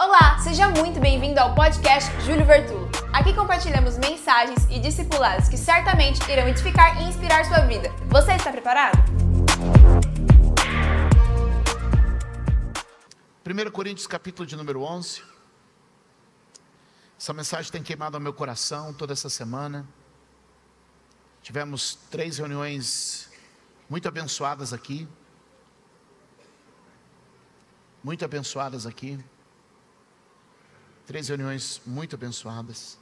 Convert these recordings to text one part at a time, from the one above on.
Olá, seja muito bem-vindo ao podcast Júlio Vertulo. Aqui compartilhamos mensagens e discipulados que certamente irão edificar e inspirar sua vida. Você está preparado? 1 Coríntios capítulo de número 11. Essa mensagem tem queimado ao meu coração toda essa semana. Tivemos três reuniões muito abençoadas aqui. Muito abençoadas aqui. Três reuniões muito abençoadas.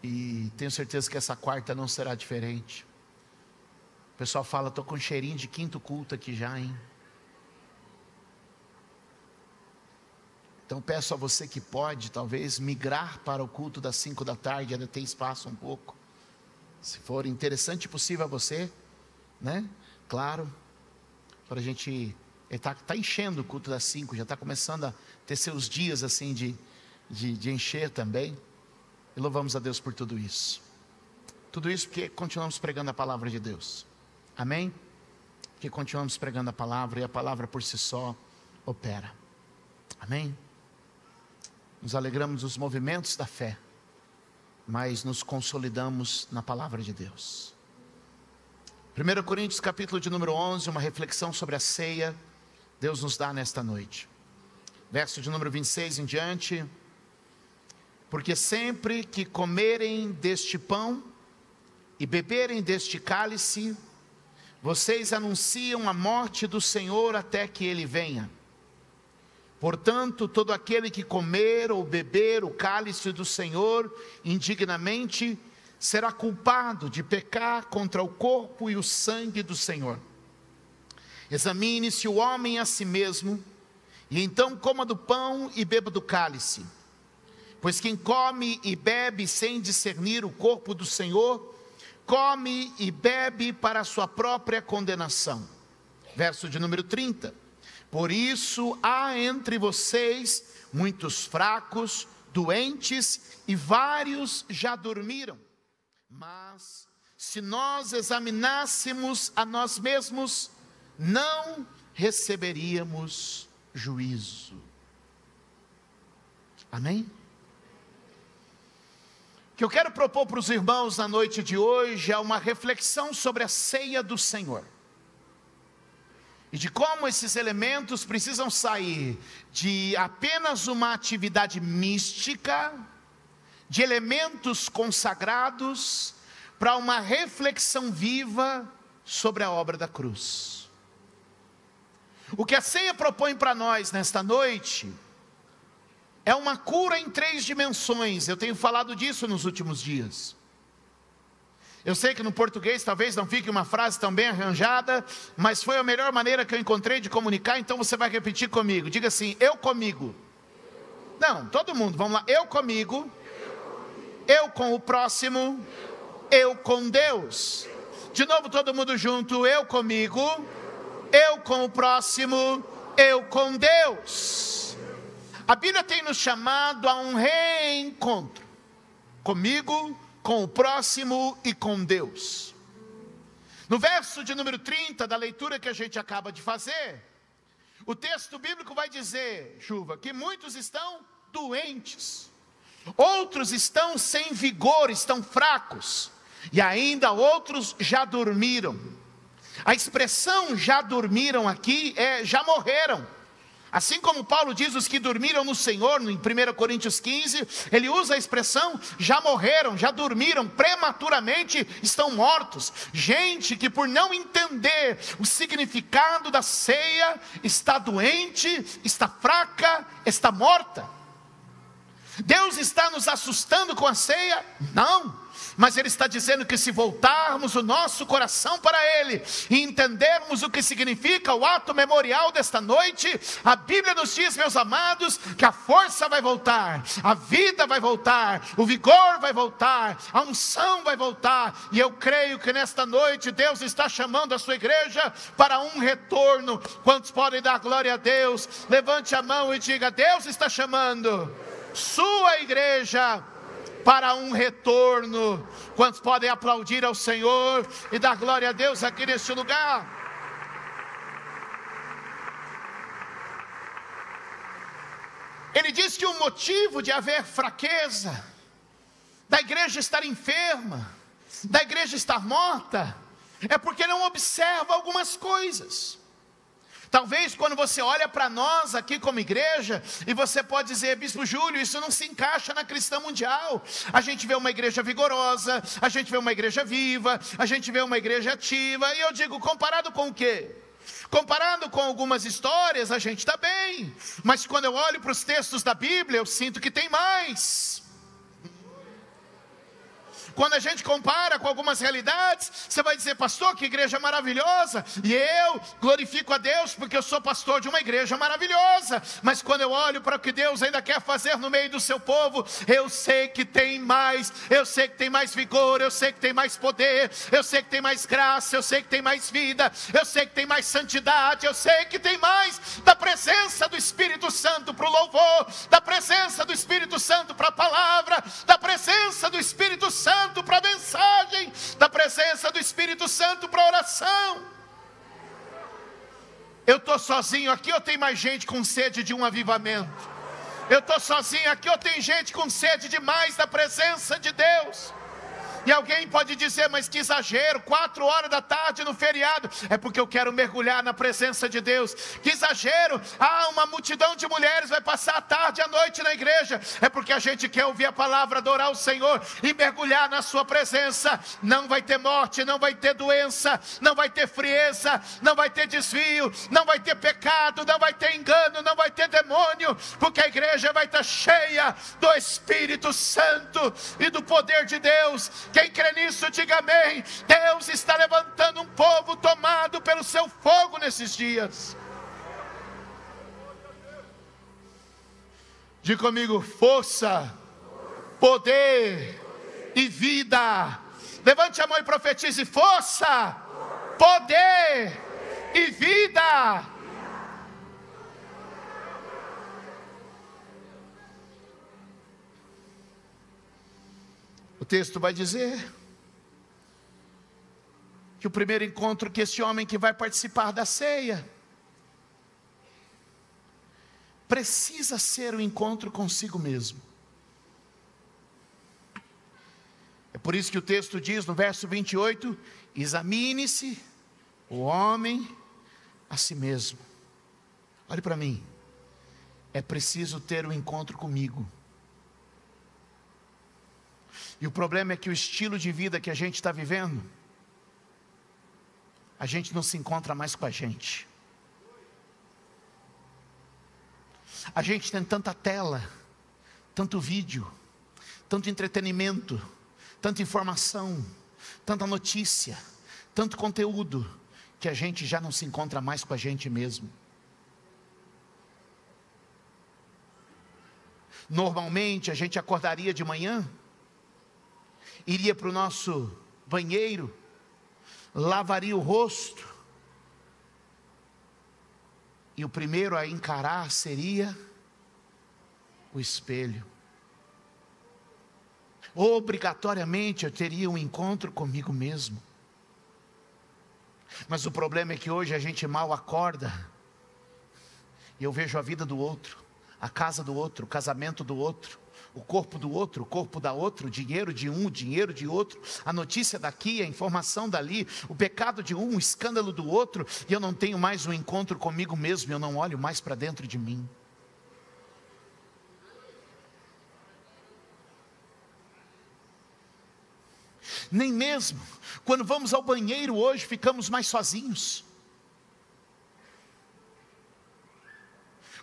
E tenho certeza que essa quarta não será diferente. O pessoal fala, estou com um cheirinho de quinto culto aqui já, hein? Então peço a você que pode, talvez, migrar para o culto das cinco da tarde, ainda tem espaço um pouco. Se for interessante e possível a você, né? Claro, para a gente. Está tá enchendo o culto das cinco, já está começando a ter seus dias assim de, de, de encher também. E louvamos a Deus por tudo isso. Tudo isso porque continuamos pregando a palavra de Deus. Amém? Porque continuamos pregando a palavra e a palavra por si só opera. Amém? Nos alegramos dos movimentos da fé, mas nos consolidamos na palavra de Deus. 1 Coríntios capítulo de número 11, uma reflexão sobre a ceia, Deus nos dá nesta noite. Verso de número 26 em diante, porque sempre que comerem deste pão e beberem deste cálice, vocês anunciam a morte do Senhor até que ele venha. Portanto, todo aquele que comer ou beber o cálice do Senhor indignamente será culpado de pecar contra o corpo e o sangue do Senhor. Examine-se o homem a si mesmo, e então coma do pão e beba do cálice. Pois quem come e bebe sem discernir o corpo do Senhor, come e bebe para a sua própria condenação. Verso de número 30. Por isso há entre vocês muitos fracos, doentes e vários já dormiram. Mas se nós examinássemos a nós mesmos, não receberíamos juízo. Amém? Que eu quero propor para os irmãos na noite de hoje é uma reflexão sobre a ceia do Senhor. E de como esses elementos precisam sair de apenas uma atividade mística, de elementos consagrados, para uma reflexão viva sobre a obra da cruz. O que a ceia propõe para nós nesta noite é uma cura em três dimensões. Eu tenho falado disso nos últimos dias. Eu sei que no português talvez não fique uma frase tão bem arranjada, mas foi a melhor maneira que eu encontrei de comunicar, então você vai repetir comigo. Diga assim: eu comigo. Não, todo mundo, vamos lá. Eu comigo, eu com o próximo, eu com Deus. De novo, todo mundo junto. Eu comigo, eu com o próximo, eu com Deus. A Bíblia tem nos chamado a um reencontro comigo, com o próximo e com Deus. No verso de número 30 da leitura que a gente acaba de fazer, o texto bíblico vai dizer, chuva, que muitos estão doentes, outros estão sem vigor, estão fracos, e ainda outros já dormiram. A expressão já dormiram aqui é já morreram. Assim como Paulo diz os que dormiram no Senhor, em 1 Coríntios 15, ele usa a expressão já morreram, já dormiram, prematuramente estão mortos. Gente que por não entender o significado da ceia está doente, está fraca, está morta. Deus está nos assustando com a ceia? Não mas Ele está dizendo que se voltarmos o nosso coração para Ele e entendermos o que significa o ato memorial desta noite, a Bíblia nos diz, meus amados, que a força vai voltar, a vida vai voltar, o vigor vai voltar, a unção vai voltar, e eu creio que nesta noite Deus está chamando a sua igreja para um retorno. Quantos podem dar glória a Deus? Levante a mão e diga: Deus está chamando sua igreja para um retorno. Quantos podem aplaudir ao Senhor e dar glória a Deus aqui neste lugar? Ele diz que o motivo de haver fraqueza, da igreja estar enferma, da igreja estar morta, é porque não observa algumas coisas. Talvez quando você olha para nós aqui como igreja, e você pode dizer, Bispo Júlio, isso não se encaixa na cristã mundial. A gente vê uma igreja vigorosa, a gente vê uma igreja viva, a gente vê uma igreja ativa, e eu digo, comparado com o quê? Comparado com algumas histórias, a gente está bem, mas quando eu olho para os textos da Bíblia, eu sinto que tem mais. Quando a gente compara com algumas realidades, você vai dizer, pastor, que igreja maravilhosa. E eu glorifico a Deus porque eu sou pastor de uma igreja maravilhosa. Mas quando eu olho para o que Deus ainda quer fazer no meio do seu povo, eu sei que tem mais, eu sei que tem mais vigor, eu sei que tem mais poder, eu sei que tem mais graça, eu sei que tem mais vida, eu sei que tem mais santidade, eu sei que tem mais da presença do Espírito Santo para o louvor, da presença do Espírito Santo para a palavra, da presença do Espírito Santo Santo para a mensagem, da presença do Espírito Santo para a oração. Eu estou sozinho aqui ou tem mais gente com sede de um avivamento? Eu estou sozinho aqui ou tem gente com sede demais da presença de Deus? E alguém pode dizer, mas que exagero, quatro horas da tarde no feriado. É porque eu quero mergulhar na presença de Deus. Que exagero, ah, uma multidão de mulheres vai passar a tarde e a noite na igreja. É porque a gente quer ouvir a palavra, adorar o Senhor e mergulhar na sua presença. Não vai ter morte, não vai ter doença, não vai ter frieza, não vai ter desvio, não vai ter pecado, não vai ter engano, não vai ter demônio, porque a igreja vai estar cheia do Espírito Santo e do poder de Deus quem crê nisso, diga amém. Deus está levantando um povo tomado pelo seu fogo nesses dias. Diga comigo: força, poder e vida. Levante a mão e profetize: força, poder e vida. Texto vai dizer que o primeiro encontro que esse homem que vai participar da ceia precisa ser o um encontro consigo mesmo. É por isso que o texto diz no verso 28: examine-se o homem a si mesmo. Olhe para mim, é preciso ter um encontro comigo. E o problema é que o estilo de vida que a gente está vivendo, a gente não se encontra mais com a gente. A gente tem tanta tela, tanto vídeo, tanto entretenimento, tanta informação, tanta notícia, tanto conteúdo, que a gente já não se encontra mais com a gente mesmo. Normalmente a gente acordaria de manhã iria para o nosso banheiro, lavaria o rosto, e o primeiro a encarar seria o espelho. Obrigatoriamente eu teria um encontro comigo mesmo. Mas o problema é que hoje a gente mal acorda e eu vejo a vida do outro, a casa do outro, o casamento do outro, o corpo do outro, o corpo da outro, o dinheiro de um, o dinheiro de outro, a notícia daqui, a informação dali, o pecado de um, o escândalo do outro, e eu não tenho mais um encontro comigo mesmo, eu não olho mais para dentro de mim. Nem mesmo quando vamos ao banheiro hoje ficamos mais sozinhos.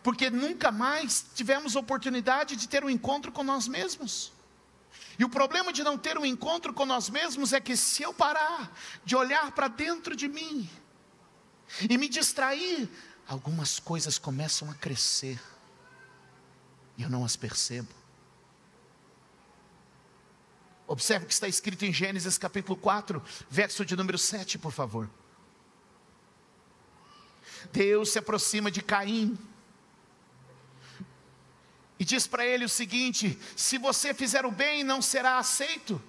Porque nunca mais tivemos oportunidade de ter um encontro com nós mesmos. E o problema de não ter um encontro com nós mesmos é que se eu parar de olhar para dentro de mim e me distrair, algumas coisas começam a crescer e eu não as percebo. Observe o que está escrito em Gênesis capítulo 4, verso de número 7, por favor. Deus se aproxima de Caim e diz para ele o seguinte: se você fizer o bem, não será aceito,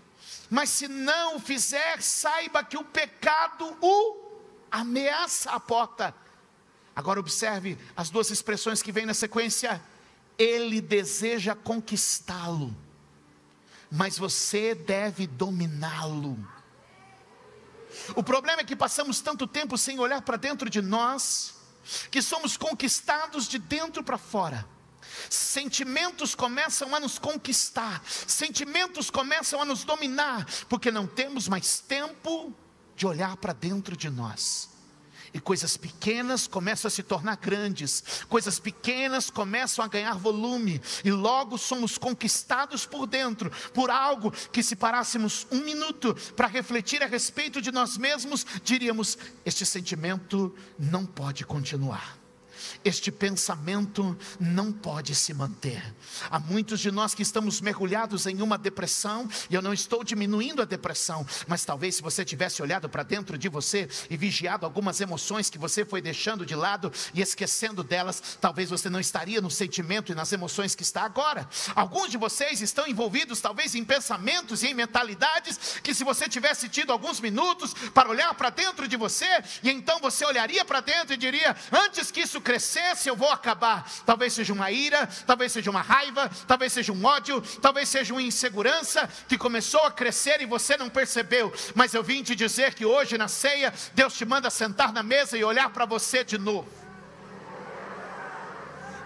mas se não o fizer, saiba que o pecado o ameaça a porta. Agora observe as duas expressões que vêm na sequência: ele deseja conquistá-lo, mas você deve dominá-lo. O problema é que passamos tanto tempo sem olhar para dentro de nós, que somos conquistados de dentro para fora. Sentimentos começam a nos conquistar, sentimentos começam a nos dominar, porque não temos mais tempo de olhar para dentro de nós. E coisas pequenas começam a se tornar grandes, coisas pequenas começam a ganhar volume, e logo somos conquistados por dentro, por algo que, se parássemos um minuto para refletir a respeito de nós mesmos, diríamos: este sentimento não pode continuar este pensamento não pode se manter. Há muitos de nós que estamos mergulhados em uma depressão, e eu não estou diminuindo a depressão, mas talvez se você tivesse olhado para dentro de você e vigiado algumas emoções que você foi deixando de lado e esquecendo delas, talvez você não estaria no sentimento e nas emoções que está agora. Alguns de vocês estão envolvidos talvez em pensamentos e em mentalidades que se você tivesse tido alguns minutos para olhar para dentro de você, e então você olharia para dentro e diria: antes que isso cresça crescer, eu vou acabar. Talvez seja uma ira, talvez seja uma raiva, talvez seja um ódio, talvez seja uma insegurança que começou a crescer e você não percebeu. Mas eu vim te dizer que hoje na ceia, Deus te manda sentar na mesa e olhar para você de novo.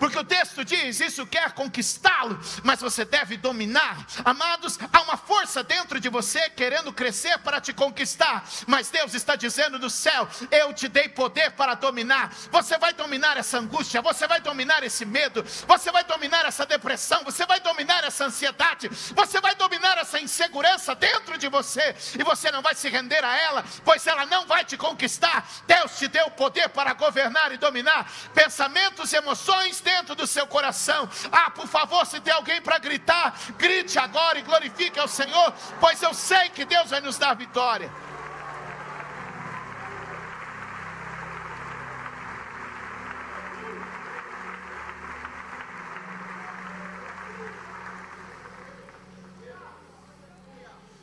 Porque o texto diz: Isso quer conquistá-lo, mas você deve dominar. Amados, há uma força dentro de você querendo crescer para te conquistar, mas Deus está dizendo do céu: Eu te dei poder para dominar. Você vai dominar essa angústia, você vai dominar esse medo, você vai dominar essa depressão, você vai dominar essa ansiedade, você vai dominar essa insegurança dentro de você, e você não vai se render a ela, pois ela não vai te conquistar. Deus te deu poder para governar e dominar pensamentos emoções dentro do seu coração. Ah, por favor, se tem alguém para gritar, grite agora e glorifique ao Senhor, pois eu sei que Deus vai nos dar vitória.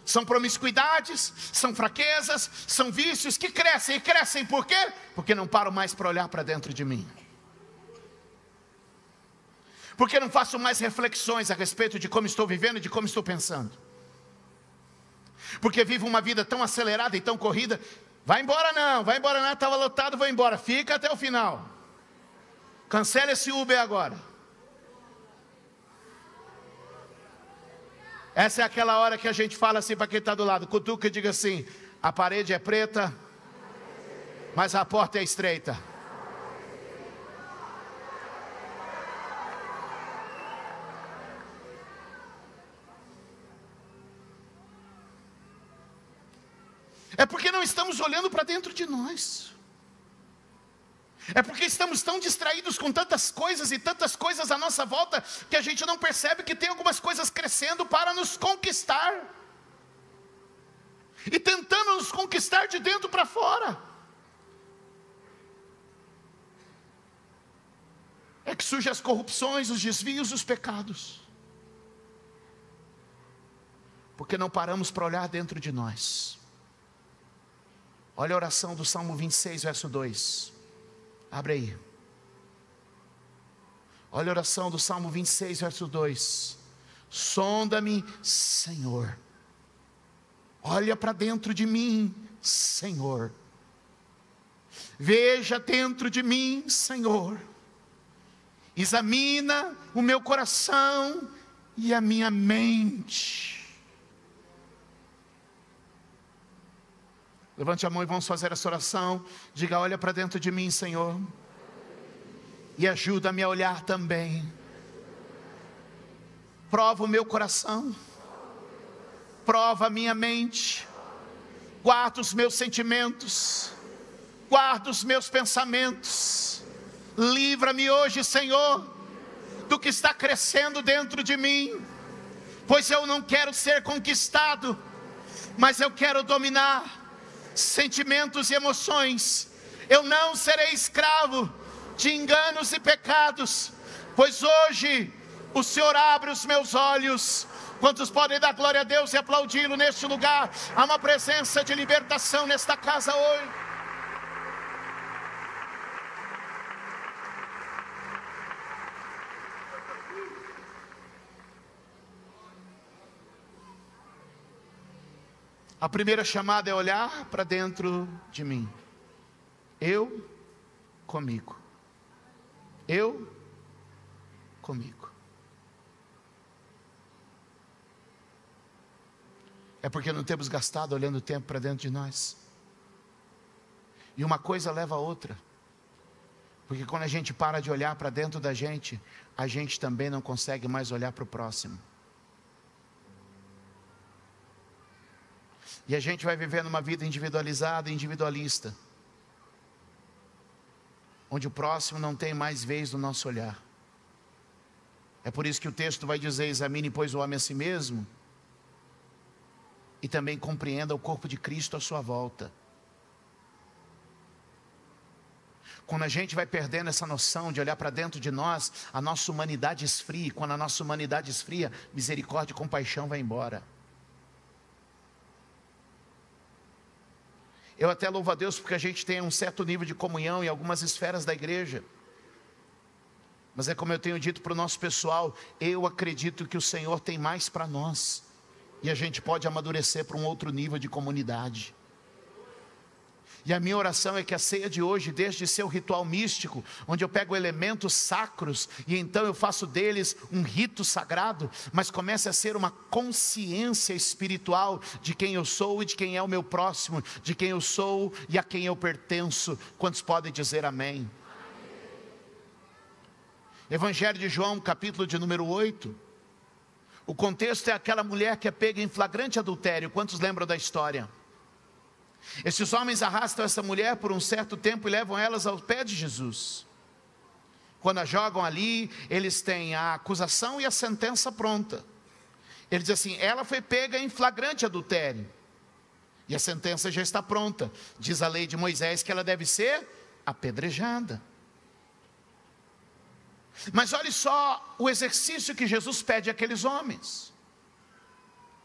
São promiscuidades, são fraquezas, são vícios que crescem e crescem por quê? Porque não paro mais para olhar para dentro de mim porque não faço mais reflexões a respeito de como estou vivendo e de como estou pensando. Porque vivo uma vida tão acelerada e tão corrida. Vai embora não, vai embora não, estava lotado, vou embora. Fica até o final. Cancela esse Uber agora. Essa é aquela hora que a gente fala assim para quem está do lado, cutuca e diga assim: a parede é preta, mas a porta é estreita. É porque não estamos olhando para dentro de nós. É porque estamos tão distraídos com tantas coisas e tantas coisas à nossa volta que a gente não percebe que tem algumas coisas crescendo para nos conquistar. E tentando nos conquistar de dentro para fora. É que surgem as corrupções, os desvios, os pecados. Porque não paramos para olhar dentro de nós. Olha a oração do Salmo 26, verso 2. Abre aí. Olha a oração do Salmo 26, verso 2. Sonda-me, Senhor. Olha para dentro de mim, Senhor. Veja dentro de mim, Senhor. Examina o meu coração e a minha mente Levante a mão e vamos fazer essa oração. Diga: Olha para dentro de mim, Senhor, e ajuda-me a olhar também. Prova o meu coração, prova a minha mente, guarda os meus sentimentos, guarda os meus pensamentos. Livra-me hoje, Senhor, do que está crescendo dentro de mim, pois eu não quero ser conquistado, mas eu quero dominar sentimentos e emoções. Eu não serei escravo de enganos e pecados, pois hoje o Senhor abre os meus olhos. Quantos podem dar glória a Deus e aplaudi-lo neste lugar? Há uma presença de libertação nesta casa hoje. A primeira chamada é olhar para dentro de mim. Eu comigo. Eu comigo. É porque não temos gastado olhando o tempo para dentro de nós. E uma coisa leva a outra. Porque quando a gente para de olhar para dentro da gente, a gente também não consegue mais olhar para o próximo. E a gente vai vivendo uma vida individualizada, individualista, onde o próximo não tem mais vez no nosso olhar. É por isso que o texto vai dizer: examine, pois, o homem a si mesmo, e também compreenda o corpo de Cristo à sua volta. Quando a gente vai perdendo essa noção de olhar para dentro de nós, a nossa humanidade esfria. Quando a nossa humanidade esfria, misericórdia e compaixão vai embora. Eu até louvo a Deus porque a gente tem um certo nível de comunhão em algumas esferas da igreja. Mas é como eu tenho dito para o nosso pessoal, eu acredito que o Senhor tem mais para nós. E a gente pode amadurecer para um outro nível de comunidade. E a minha oração é que a ceia de hoje, desde seu ritual místico, onde eu pego elementos sacros e então eu faço deles um rito sagrado, mas comece a ser uma consciência espiritual de quem eu sou e de quem é o meu próximo, de quem eu sou e a quem eu pertenço. Quantos podem dizer amém? Evangelho de João, capítulo de número 8. O contexto é aquela mulher que é pega em flagrante adultério. Quantos lembram da história? Esses homens arrastam essa mulher por um certo tempo e levam elas ao pé de Jesus. Quando a jogam ali, eles têm a acusação e a sentença pronta. Ele diz assim: ela foi pega em flagrante adultério. E a sentença já está pronta. Diz a lei de Moisés que ela deve ser apedrejada. Mas olhe só o exercício que Jesus pede àqueles homens.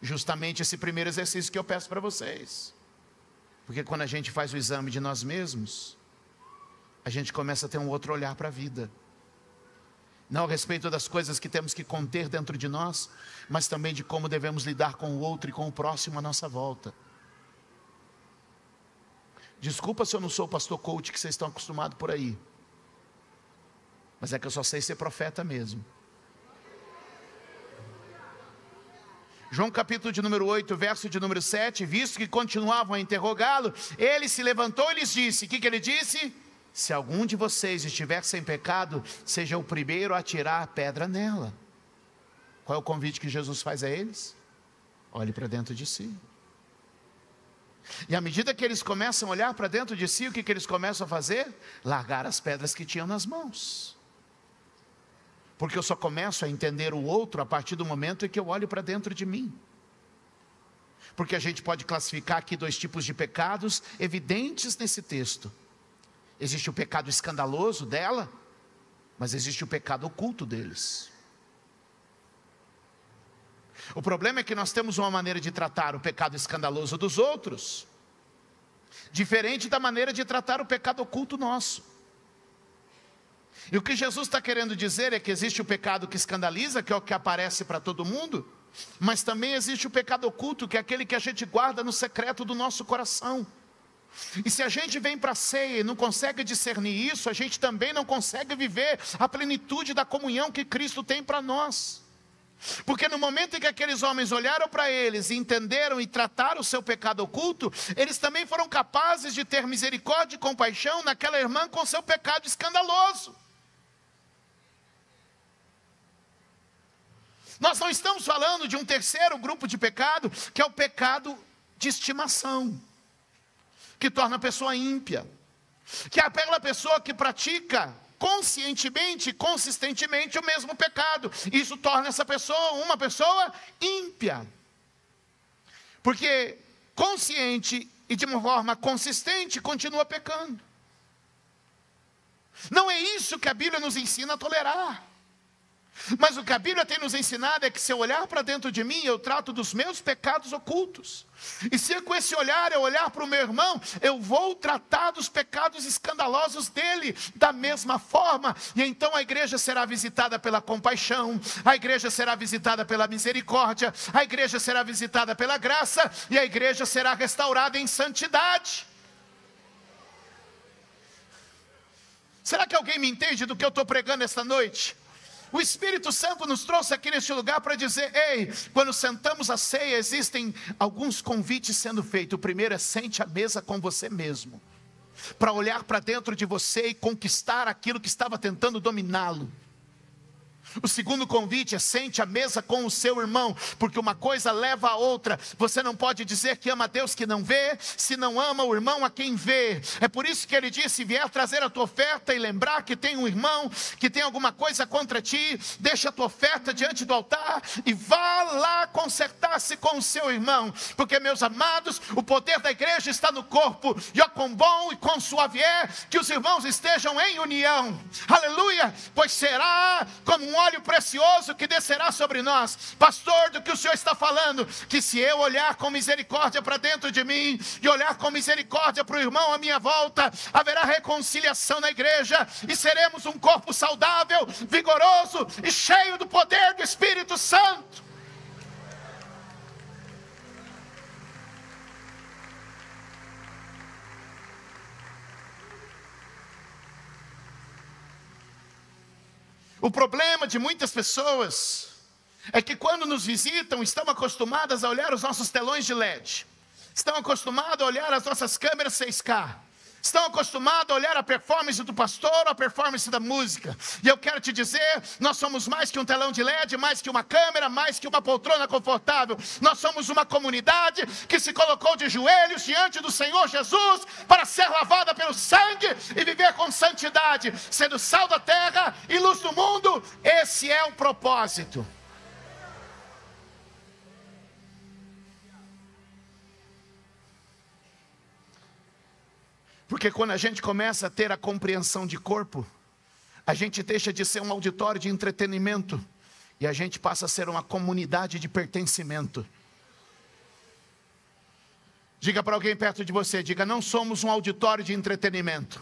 Justamente esse primeiro exercício que eu peço para vocês. Porque quando a gente faz o exame de nós mesmos, a gente começa a ter um outro olhar para a vida. Não a respeito das coisas que temos que conter dentro de nós, mas também de como devemos lidar com o outro e com o próximo à nossa volta. Desculpa se eu não sou o pastor coach que vocês estão acostumados por aí. Mas é que eu só sei ser profeta mesmo. João capítulo de número 8, verso de número 7, visto que continuavam a interrogá-lo, ele se levantou e lhes disse: O que, que ele disse? Se algum de vocês estiver sem pecado, seja o primeiro a tirar a pedra nela. Qual é o convite que Jesus faz a eles? Olhe para dentro de si. E à medida que eles começam a olhar para dentro de si, o que, que eles começam a fazer? Largar as pedras que tinham nas mãos. Porque eu só começo a entender o outro a partir do momento em que eu olho para dentro de mim. Porque a gente pode classificar aqui dois tipos de pecados evidentes nesse texto. Existe o pecado escandaloso dela, mas existe o pecado oculto deles. O problema é que nós temos uma maneira de tratar o pecado escandaloso dos outros, diferente da maneira de tratar o pecado oculto nosso. E o que Jesus está querendo dizer é que existe o pecado que escandaliza, que é o que aparece para todo mundo, mas também existe o pecado oculto, que é aquele que a gente guarda no secreto do nosso coração. E se a gente vem para a ceia e não consegue discernir isso, a gente também não consegue viver a plenitude da comunhão que Cristo tem para nós. Porque no momento em que aqueles homens olharam para eles e entenderam e trataram o seu pecado oculto, eles também foram capazes de ter misericórdia e compaixão naquela irmã com seu pecado escandaloso. Nós não estamos falando de um terceiro grupo de pecado, que é o pecado de estimação, que torna a pessoa ímpia, que é aquela pessoa que pratica conscientemente, consistentemente o mesmo pecado. Isso torna essa pessoa uma pessoa ímpia. Porque consciente e de uma forma consistente continua pecando. Não é isso que a Bíblia nos ensina a tolerar. Mas o que a Bíblia tem nos ensinado é que se eu olhar para dentro de mim, eu trato dos meus pecados ocultos. E se com esse olhar eu olhar para o meu irmão, eu vou tratar dos pecados escandalosos dele da mesma forma. E então a igreja será visitada pela compaixão, a igreja será visitada pela misericórdia, a igreja será visitada pela graça e a igreja será restaurada em santidade. Será que alguém me entende do que eu estou pregando esta noite? O Espírito Santo nos trouxe aqui neste lugar para dizer: ei, quando sentamos a ceia, existem alguns convites sendo feitos. O primeiro é sente à mesa com você mesmo, para olhar para dentro de você e conquistar aquilo que estava tentando dominá-lo. O segundo convite é sente à mesa com o seu irmão, porque uma coisa leva a outra. Você não pode dizer que ama a Deus que não vê, se não ama o irmão a quem vê. É por isso que ele disse: vier trazer a tua oferta e lembrar que tem um irmão que tem alguma coisa contra ti, deixa a tua oferta diante do altar e vá lá consertar-se com o seu irmão. Porque, meus amados, o poder da igreja está no corpo, e ó, com bom e com suave é que os irmãos estejam em união. Aleluia! Pois será como um óleo precioso que descerá sobre nós. Pastor, do que o Senhor está falando? Que se eu olhar com misericórdia para dentro de mim e olhar com misericórdia para o irmão à minha volta, haverá reconciliação na igreja e seremos um corpo saudável, vigoroso e cheio do poder do Espírito Santo. O problema de muitas pessoas é que quando nos visitam, estão acostumadas a olhar os nossos telões de LED, estão acostumadas a olhar as nossas câmeras 6K, estão acostumados a olhar a performance do pastor, a performance da música. E eu quero te dizer, nós somos mais que um telão de LED, mais que uma câmera, mais que uma poltrona confortável. Nós somos uma comunidade que se colocou de joelhos diante do Senhor Jesus para ser lavada pelo sangue e viver com santidade, sendo sal da terra e luz do mundo. Esse é o propósito. Porque quando a gente começa a ter a compreensão de corpo, a gente deixa de ser um auditório de entretenimento e a gente passa a ser uma comunidade de pertencimento. Diga para alguém perto de você, diga: não somos um auditório de entretenimento.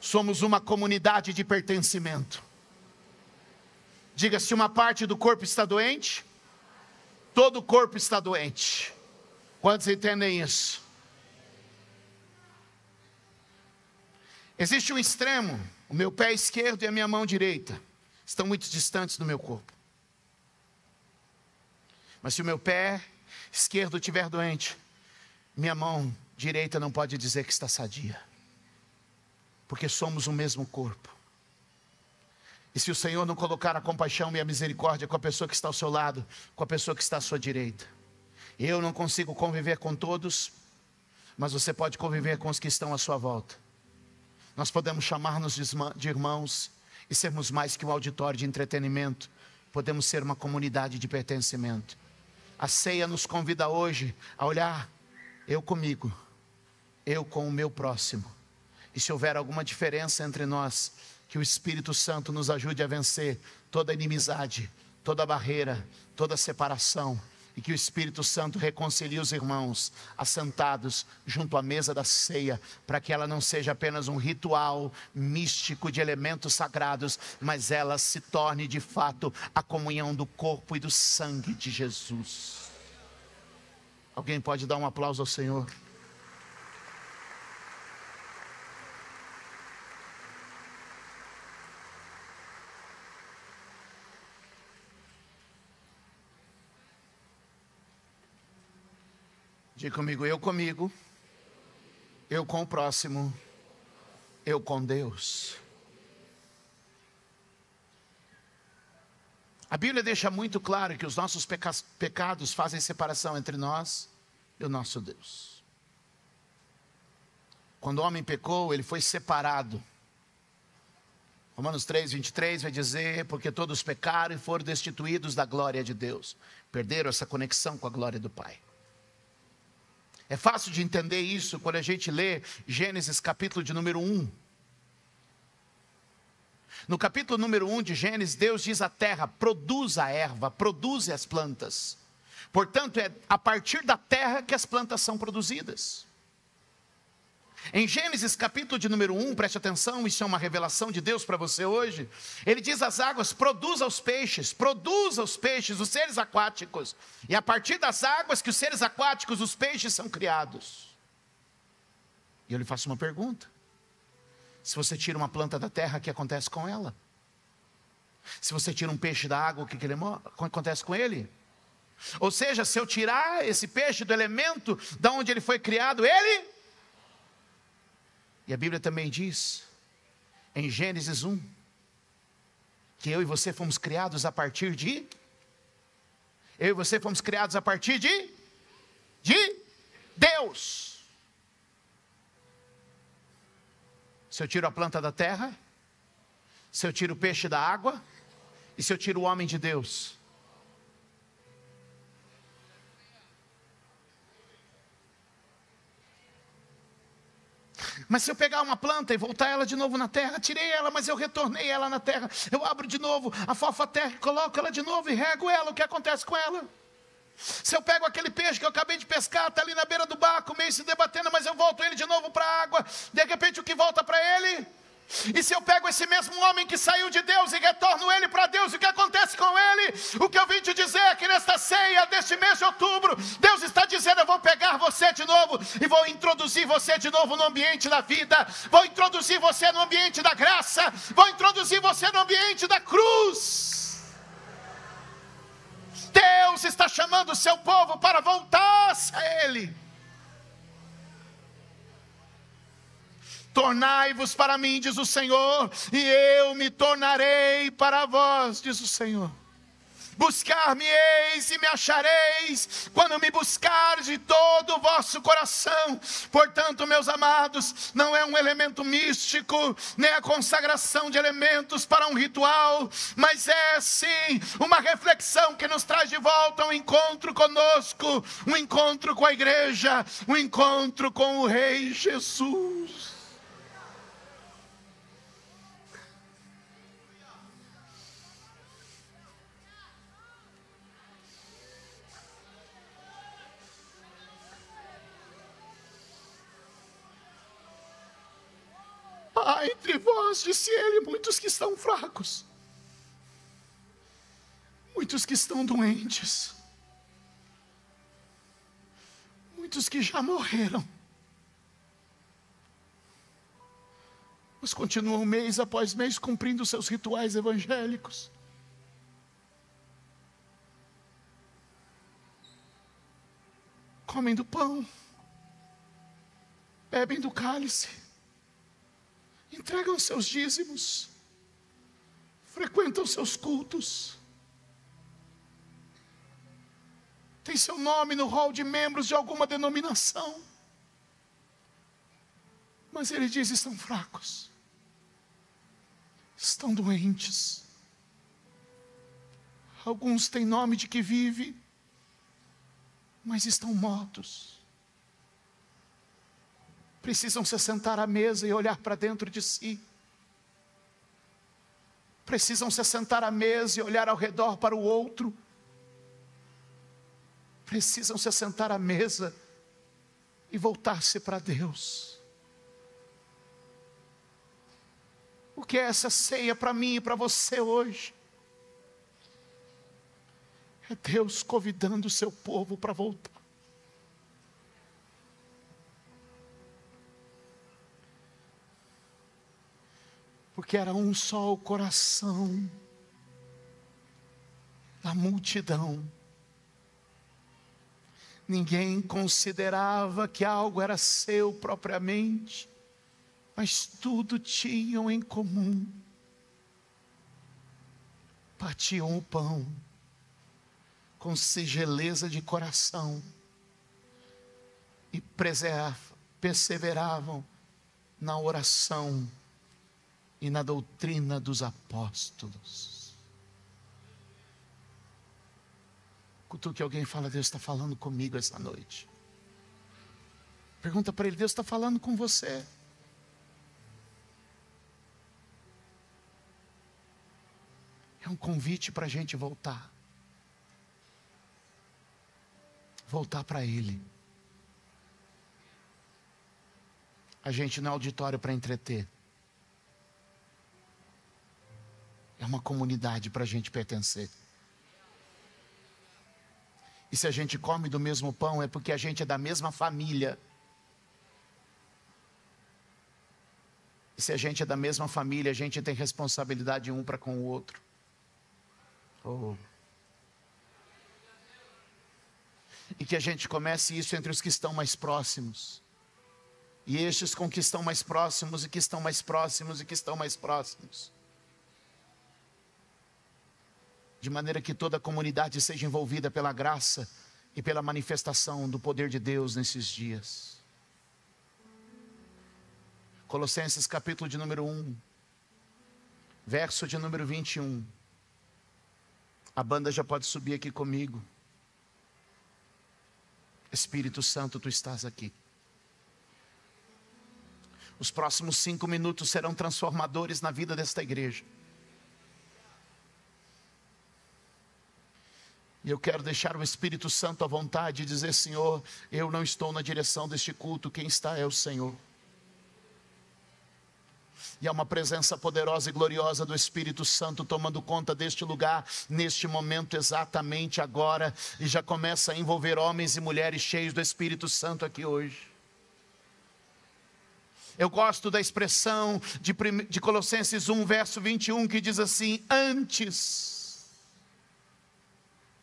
Somos uma comunidade de pertencimento. Diga: se uma parte do corpo está doente, todo o corpo está doente. Quantos entendem isso? Existe um extremo, o meu pé esquerdo e a minha mão direita estão muito distantes do meu corpo. Mas se o meu pé esquerdo estiver doente, minha mão direita não pode dizer que está sadia, porque somos o mesmo corpo. E se o Senhor não colocar a compaixão e a misericórdia com a pessoa que está ao seu lado, com a pessoa que está à sua direita, eu não consigo conviver com todos, mas você pode conviver com os que estão à sua volta. Nós podemos chamar-nos de irmãos e sermos mais que um auditório de entretenimento. Podemos ser uma comunidade de pertencimento. A ceia nos convida hoje a olhar eu comigo, eu com o meu próximo. E se houver alguma diferença entre nós, que o Espírito Santo nos ajude a vencer toda inimizade, toda barreira, toda separação e que o Espírito Santo reconcilie os irmãos assentados junto à mesa da ceia, para que ela não seja apenas um ritual místico de elementos sagrados, mas ela se torne de fato a comunhão do corpo e do sangue de Jesus. Alguém pode dar um aplauso ao Senhor? Diga comigo, eu comigo, eu com o próximo, eu com Deus. A Bíblia deixa muito claro que os nossos pecados fazem separação entre nós e o nosso Deus. Quando o homem pecou, ele foi separado. Romanos 3, 23 vai dizer: Porque todos pecaram e foram destituídos da glória de Deus, perderam essa conexão com a glória do Pai. É fácil de entender isso quando a gente lê Gênesis capítulo de número 1. No capítulo número 1 de Gênesis, Deus diz à terra: produza a erva, produza as plantas. Portanto, é a partir da terra que as plantas são produzidas. Em Gênesis capítulo de número 1, preste atenção, isso é uma revelação de Deus para você hoje. Ele diz às águas: produza os peixes, produza os peixes, os seres aquáticos. E a partir das águas que os seres aquáticos, os peixes são criados. E eu lhe faço uma pergunta: se você tira uma planta da terra, o que acontece com ela? Se você tira um peixe da água, o que, que ele, acontece com ele? Ou seja, se eu tirar esse peixe do elemento da onde ele foi criado, ele. E a Bíblia também diz, em Gênesis 1, que eu e você fomos criados a partir de. Eu e você fomos criados a partir de. De Deus. Se eu tiro a planta da terra, se eu tiro o peixe da água, e se eu tiro o homem de Deus, Mas se eu pegar uma planta e voltar ela de novo na terra, tirei ela, mas eu retornei ela na terra, eu abro de novo a fofa terra, coloco ela de novo e rego ela, o que acontece com ela? Se eu pego aquele peixe que eu acabei de pescar, está ali na beira do barco, meio se debatendo, mas eu volto ele de novo para a água, de repente o que volta para ele? E se eu pego esse mesmo homem que saiu de Deus e retorno ele para Deus, o que acontece com ele? O que eu vim te dizer é que nesta ceia deste mês de outubro, Deus está dizendo: Eu vou pegar você de novo e vou introduzir você de novo no ambiente da vida, vou introduzir você no ambiente da graça, vou introduzir você no ambiente da cruz. Deus está chamando o seu povo para voltar-se a Ele. Tornai-vos para mim, diz o Senhor, e eu me tornarei para vós, diz o Senhor. Buscar-me-eis e me achareis, quando me buscar de todo o vosso coração. Portanto, meus amados, não é um elemento místico, nem a consagração de elementos para um ritual, mas é sim uma reflexão que nos traz de volta um encontro conosco, um encontro com a igreja, um encontro com o Rei Jesus. Há entre vós, disse ele, muitos que estão fracos, muitos que estão doentes, muitos que já morreram, mas continuam mês após mês cumprindo seus rituais evangélicos. Comem do pão, bebem do cálice, entregam seus dízimos, frequentam seus cultos, tem seu nome no hall de membros de alguma denominação, mas ele diz: estão fracos, estão doentes, alguns têm nome de que vive, mas estão mortos precisam se sentar à mesa e olhar para dentro de si. Precisam se sentar à mesa e olhar ao redor para o outro. Precisam se sentar à mesa e voltar-se para Deus. O que é essa ceia para mim e para você hoje? É Deus convidando o seu povo para voltar. Porque era um só o coração da multidão. Ninguém considerava que algo era seu propriamente, mas tudo tinham em comum. Partiam o pão com singeleza de coração e perseveravam na oração e na doutrina dos apóstolos. que alguém fala, Deus está falando comigo essa noite. Pergunta para ele, Deus está falando com você. um convite para a gente voltar. Voltar para Ele. A gente não é auditório para entreter. É uma comunidade para a gente pertencer. E se a gente come do mesmo pão, é porque a gente é da mesma família. E se a gente é da mesma família, a gente tem responsabilidade um para com o outro. Oh. E que a gente comece isso entre os que estão mais próximos. E estes com que estão mais próximos, e que estão mais próximos, e que estão mais próximos. De maneira que toda a comunidade seja envolvida pela graça e pela manifestação do poder de Deus nesses dias. Colossenses capítulo de número 1, verso de número 21. A banda já pode subir aqui comigo. Espírito Santo, tu estás aqui. Os próximos cinco minutos serão transformadores na vida desta igreja. E eu quero deixar o Espírito Santo à vontade e dizer: Senhor, eu não estou na direção deste culto, quem está é o Senhor. E há uma presença poderosa e gloriosa do Espírito Santo tomando conta deste lugar, neste momento, exatamente agora, e já começa a envolver homens e mulheres cheios do Espírito Santo aqui hoje. Eu gosto da expressão de, de Colossenses 1, verso 21, que diz assim: Antes.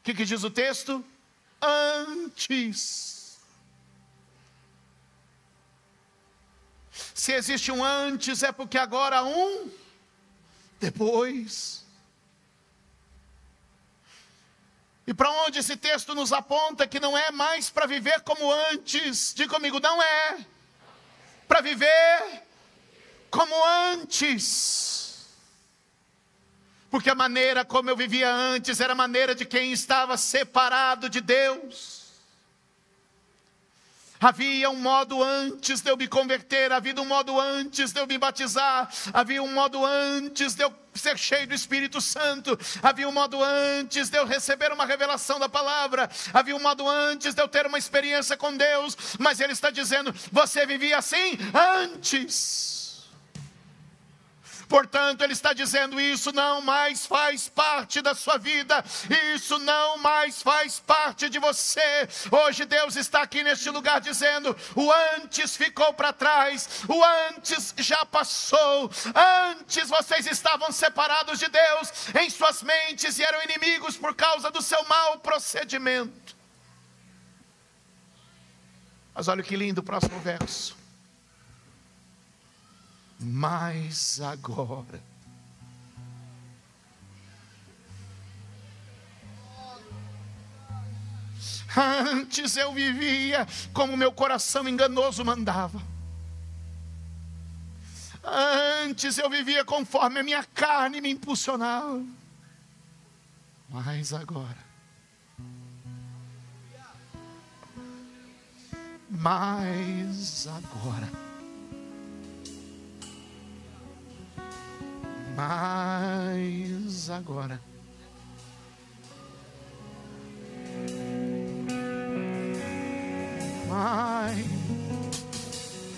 Que, que diz o texto? Antes. Se existe um antes, é porque agora há um depois. E para onde esse texto nos aponta que não é mais para viver como antes, diga comigo, não é para viver como antes. Porque a maneira como eu vivia antes era a maneira de quem estava separado de Deus. Havia um modo antes de eu me converter, havia um modo antes de eu me batizar, havia um modo antes de eu ser cheio do Espírito Santo, havia um modo antes de eu receber uma revelação da palavra, havia um modo antes de eu ter uma experiência com Deus, mas Ele está dizendo: você vivia assim antes. Portanto, ele está dizendo: isso não mais faz parte da sua vida, isso não mais faz parte de você. Hoje Deus está aqui neste lugar dizendo: o antes ficou para trás, o antes já passou. Antes vocês estavam separados de Deus em suas mentes e eram inimigos por causa do seu mau procedimento. Mas olha que lindo o próximo verso. Mas agora. Antes eu vivia como meu coração enganoso mandava. Antes eu vivia conforme a minha carne me impulsionava. Mas agora. Mas agora. Mas agora. Mas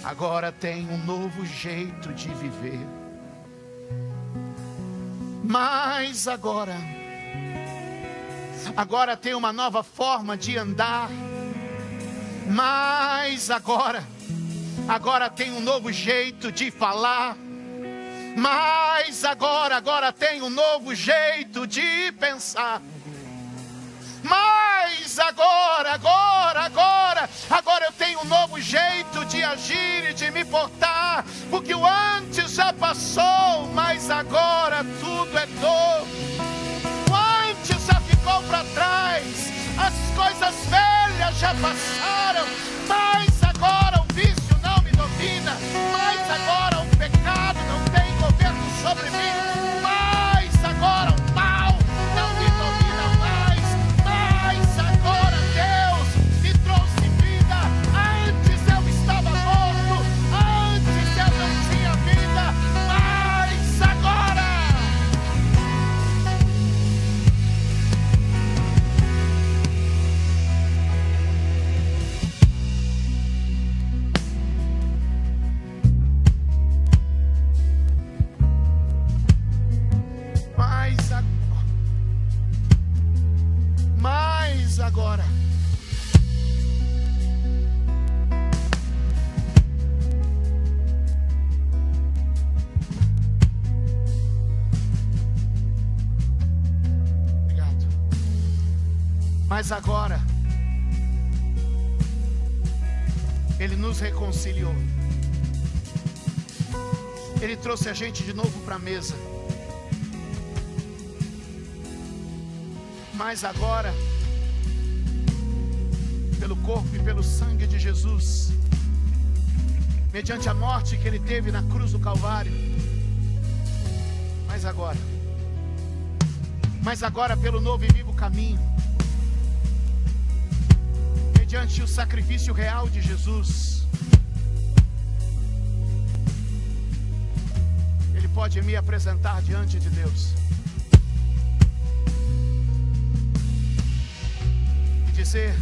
agora tem um novo jeito de viver. Mas agora, agora tem uma nova forma de andar. Mas agora, agora tem um novo jeito de falar mas agora, agora tem um novo jeito de pensar. Mas agora, agora, agora, agora eu tenho um novo jeito de agir e de me portar, porque o antes já passou, mas agora tudo é novo. O antes já ficou para trás, as coisas velhas já passaram, mas agora o vício não me domina, mas agora o pecado não sobre mim, mas agora Mas agora, Ele nos reconciliou. Ele trouxe a gente de novo para a mesa. Mas agora, pelo corpo e pelo sangue de Jesus, mediante a morte que ele teve na cruz do Calvário, mas agora, mas agora pelo novo e vivo caminho, mediante o sacrifício real de Jesus, Ele pode me apresentar diante de Deus. dizer: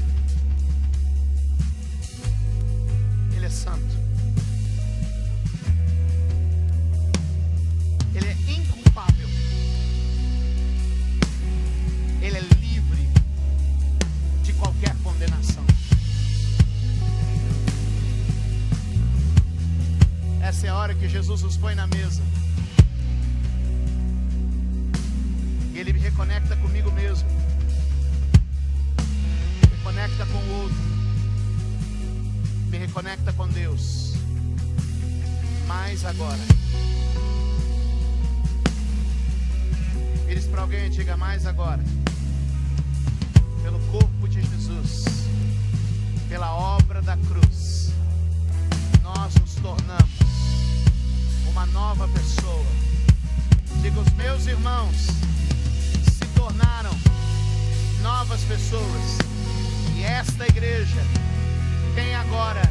reconecta com o outro, me reconecta com Deus. Mais agora. Vires para alguém diga mais agora. Pelo corpo de Jesus, pela obra da cruz, nós nos tornamos uma nova pessoa. Diga, os meus irmãos se tornaram novas pessoas e esta igreja tem agora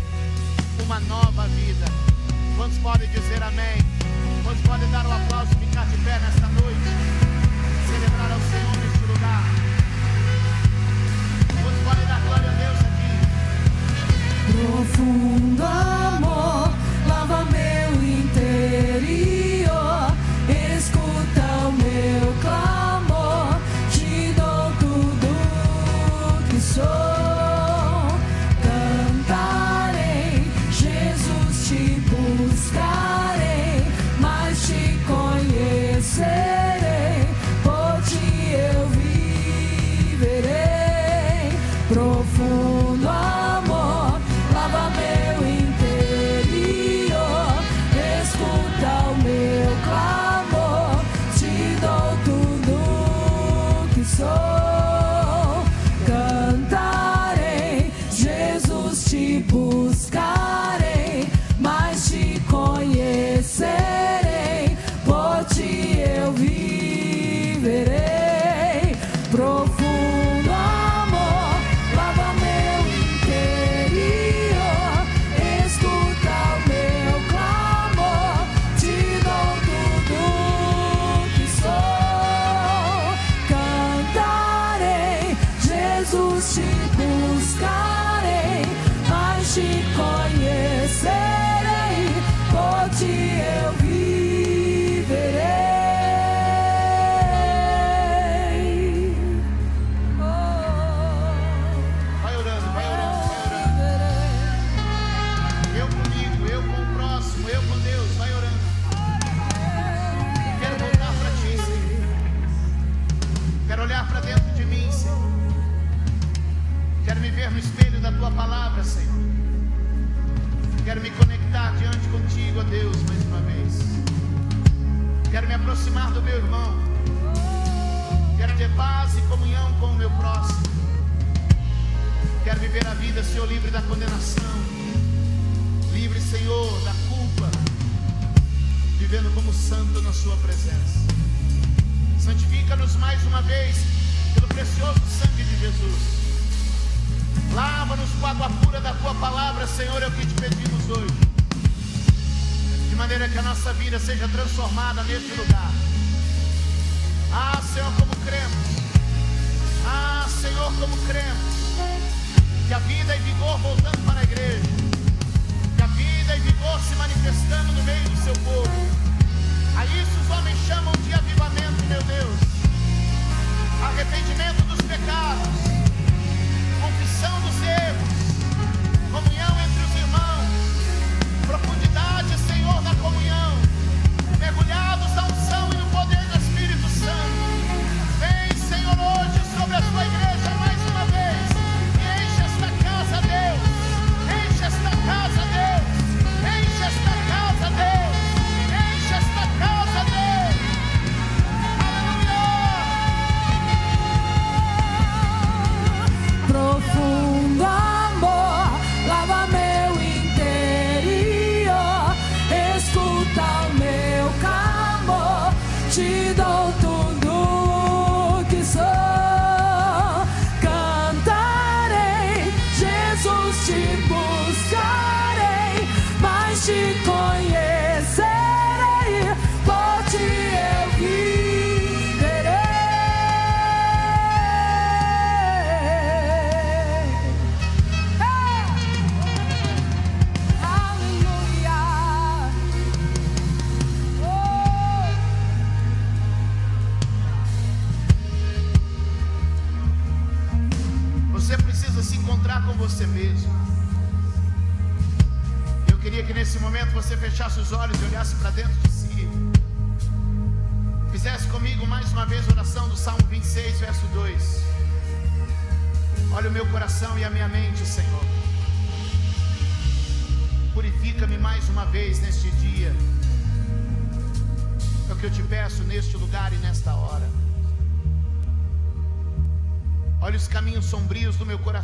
uma nova vida. Quantos podem dizer amém? Quantos podem dar um aplauso e ficar de pé nesta noite? Celebrar ao Senhor neste lugar. Quantos podem dar glória a Deus aqui? Profundo amor da condenação. Livre, Senhor, da culpa. Vivendo como santo na Sua presença. Santifica-nos mais uma vez pelo precioso sangue de Jesus. Lava-nos com a água pura da Tua palavra, Senhor, é o que te pedimos hoje. De maneira que a nossa vida seja transformada neste lugar. Ah, Senhor, como cremos. Ah, Senhor, como cremos que a vida e vigor voltando para a igreja, que a vida e vigor se manifestando no meio do seu povo. A isso os homens chamam de avivamento, meu Deus. Arrependimento dos pecados, confissão dos erros, comunhão entre os irmãos, profundidade, Senhor, na comunhão, te buscarei, mas te conhecerei,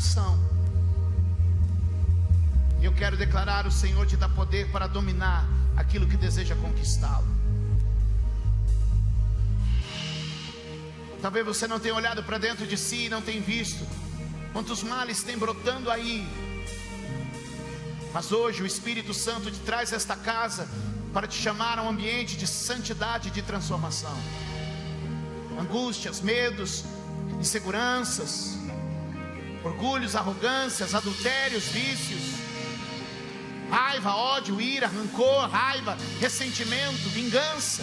coração. E eu quero declarar: o Senhor te dá poder para dominar aquilo que deseja conquistá-lo. Talvez você não tenha olhado para dentro de si e não tenha visto quantos males tem brotando aí. Mas hoje o Espírito Santo te traz esta casa para te chamar a um ambiente de santidade e de transformação. Angústias, medos, inseguranças, orgulhos, arrogâncias, adultérios, vícios, raiva, ódio, ira, rancor, raiva, ressentimento, vingança.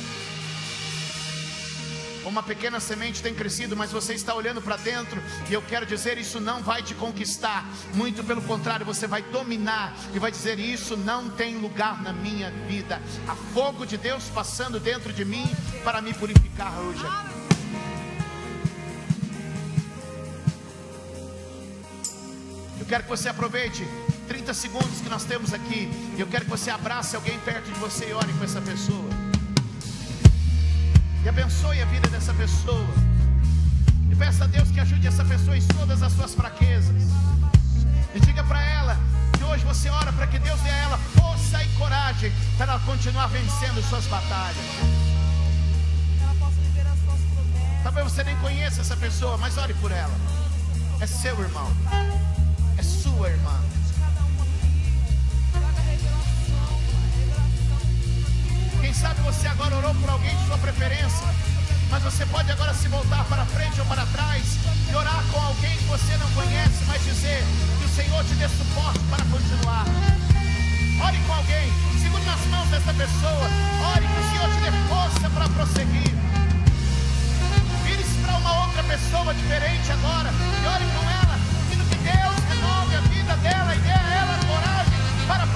Uma pequena semente tem crescido, mas você está olhando para dentro, e eu quero dizer: isso não vai te conquistar, muito pelo contrário, você vai dominar e vai dizer: Isso não tem lugar na minha vida. Há fogo de Deus passando dentro de mim para me purificar hoje. Quero que você aproveite 30 segundos que nós temos aqui. E eu quero que você abrace alguém perto de você e ore com essa pessoa. E abençoe a vida dessa pessoa. E peça a Deus que ajude essa pessoa em todas as suas fraquezas. E diga para ela que hoje você ora para que Deus dê a ela força e coragem para ela continuar vencendo suas batalhas. Talvez você nem conheça essa pessoa, mas ore por ela. É seu irmão. Sua irmã. Quem sabe você agora orou por alguém de sua preferência, mas você pode agora se voltar para frente ou para trás e orar com alguém que você não conhece, mas dizer que o Senhor te dê suporte para continuar. Ore com alguém, segure nas mãos dessa pessoa, ore que o Senhor te dê força para prosseguir. Vire-se para uma outra pessoa diferente agora e ore com ela, dela e dê a ela coragem para